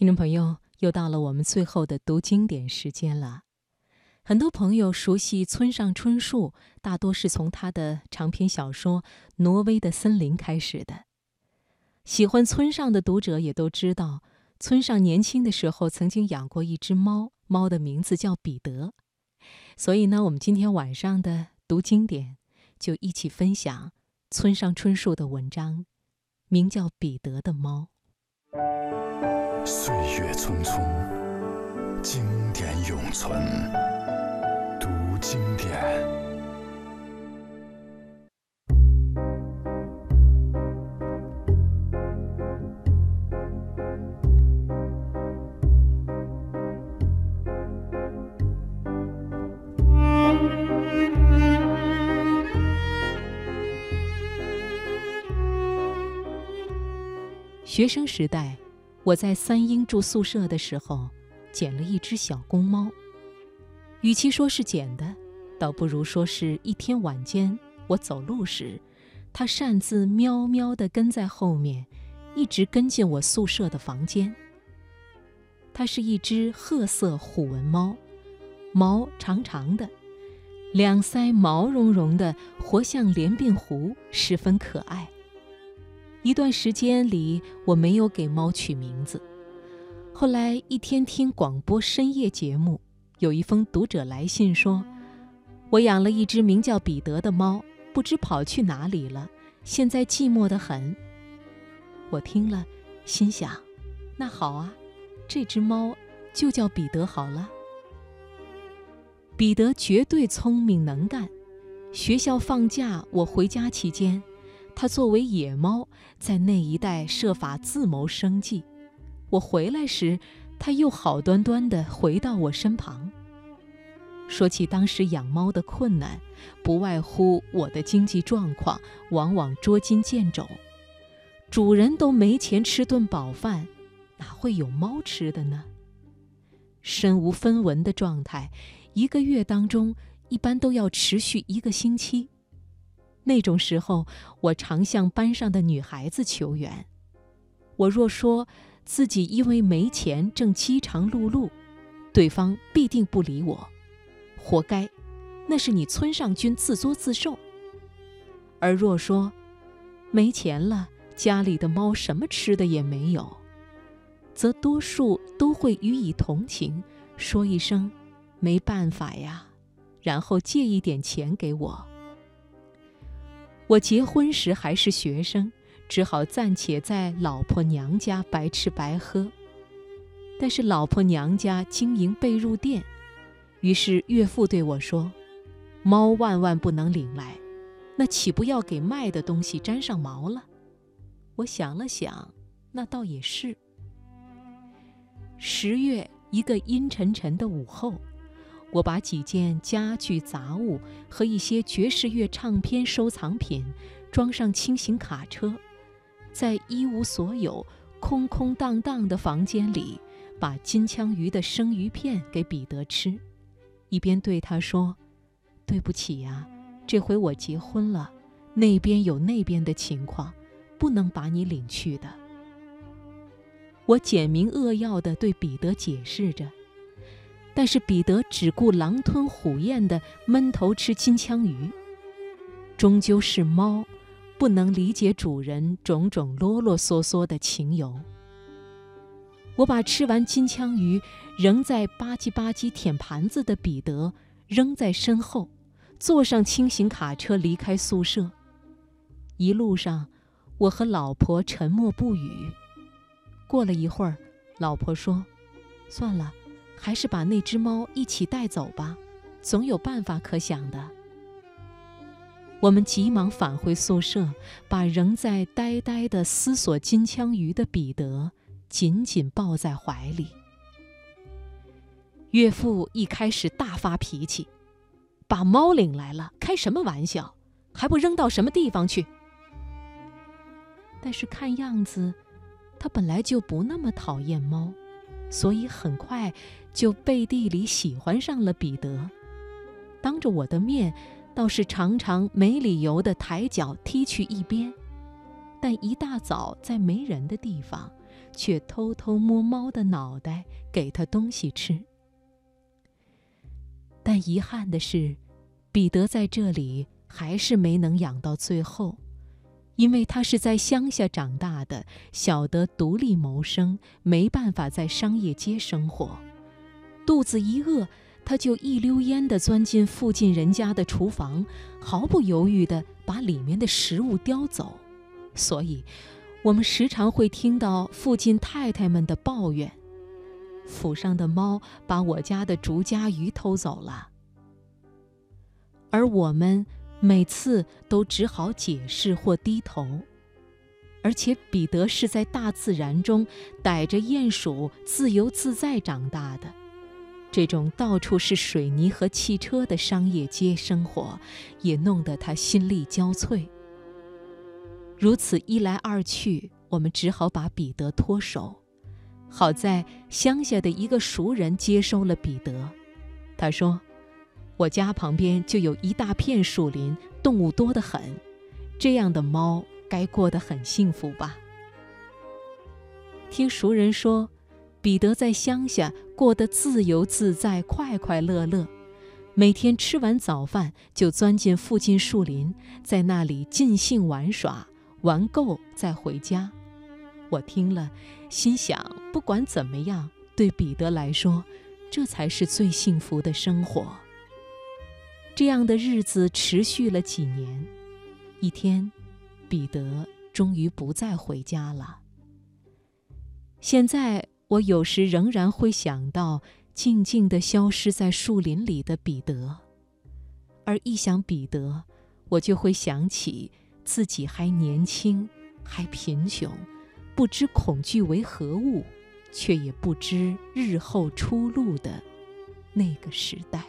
听众朋友，又到了我们最后的读经典时间了。很多朋友熟悉村上春树，大多是从他的长篇小说《挪威的森林》开始的。喜欢村上的读者也都知道，村上年轻的时候曾经养过一只猫，猫的名字叫彼得。所以呢，我们今天晚上的读经典，就一起分享村上春树的文章，名叫《彼得的猫》。岁月匆匆，经典永存。读经典。学生时代。我在三英住宿舍的时候，捡了一只小公猫。与其说是捡的，倒不如说是一天晚间我走路时，它擅自喵喵地跟在后面，一直跟进我宿舍的房间。它是一只褐色虎纹猫，毛长长的，两腮毛茸茸的，活像连鬓狐，十分可爱。一段时间里，我没有给猫取名字。后来一天听广播深夜节目，有一封读者来信说：“我养了一只名叫彼得的猫，不知跑去哪里了，现在寂寞得很。”我听了，心想：“那好啊，这只猫就叫彼得好了。”彼得绝对聪明能干。学校放假，我回家期间。它作为野猫，在那一带设法自谋生计。我回来时，它又好端端地回到我身旁。说起当时养猫的困难，不外乎我的经济状况往往捉襟见肘，主人都没钱吃顿饱饭，哪会有猫吃的呢？身无分文的状态，一个月当中一般都要持续一个星期。那种时候，我常向班上的女孩子求援。我若说自己因为没钱正饥肠辘辘，对方必定不理我，活该，那是你村上君自作自受。而若说没钱了，家里的猫什么吃的也没有，则多数都会予以同情，说一声没办法呀，然后借一点钱给我。我结婚时还是学生，只好暂且在老婆娘家白吃白喝。但是老婆娘家经营被褥店，于是岳父对我说：“猫万万不能领来，那岂不要给卖的东西沾上毛了？”我想了想，那倒也是。十月一个阴沉沉的午后。我把几件家具杂物和一些爵士乐唱片收藏品装上轻型卡车，在一无所有、空空荡荡的房间里，把金枪鱼的生鱼片给彼得吃，一边对他说：“对不起呀，这回我结婚了，那边有那边的情况，不能把你领去的。”我简明扼要地对彼得解释着。但是彼得只顾狼吞虎咽地闷头吃金枪鱼，终究是猫，不能理解主人种种啰啰嗦嗦的情由。我把吃完金枪鱼仍在吧唧吧唧舔盘子的彼得扔在身后，坐上轻型卡车离开宿舍。一路上，我和老婆沉默不语。过了一会儿，老婆说：“算了。”还是把那只猫一起带走吧，总有办法可想的。我们急忙返回宿舍，把仍在呆呆地思索金枪鱼的彼得紧紧抱在怀里。岳父一开始大发脾气：“把猫领来了，开什么玩笑？还不扔到什么地方去？”但是看样子，他本来就不那么讨厌猫。所以很快就背地里喜欢上了彼得，当着我的面倒是常常没理由的抬脚踢去一边，但一大早在没人的地方，却偷偷摸猫的脑袋，给它东西吃。但遗憾的是，彼得在这里还是没能养到最后，因为他是在乡下长大的，晓得独立谋生，没办法在商业街生活。肚子一饿，他就一溜烟地钻进附近人家的厨房，毫不犹豫地把里面的食物叼走。所以，我们时常会听到附近太太们的抱怨：“府上的猫把我家的竹夹鱼偷走了。”而我们每次都只好解释或低头。而且，彼得是在大自然中逮着鼹鼠自由自在长大的。这种到处是水泥和汽车的商业街生活，也弄得他心力交瘁。如此一来二去，我们只好把彼得脱手。好在乡下的一个熟人接收了彼得，他说：“我家旁边就有一大片树林，动物多得很，这样的猫该过得很幸福吧？”听熟人说。彼得在乡下过得自由自在、快快乐乐，每天吃完早饭就钻进附近树林，在那里尽兴玩耍，玩够再回家。我听了，心想：不管怎么样，对彼得来说，这才是最幸福的生活。这样的日子持续了几年，一天，彼得终于不再回家了。现在。我有时仍然会想到静静地消失在树林里的彼得，而一想彼得，我就会想起自己还年轻，还贫穷，不知恐惧为何物，却也不知日后出路的那个时代。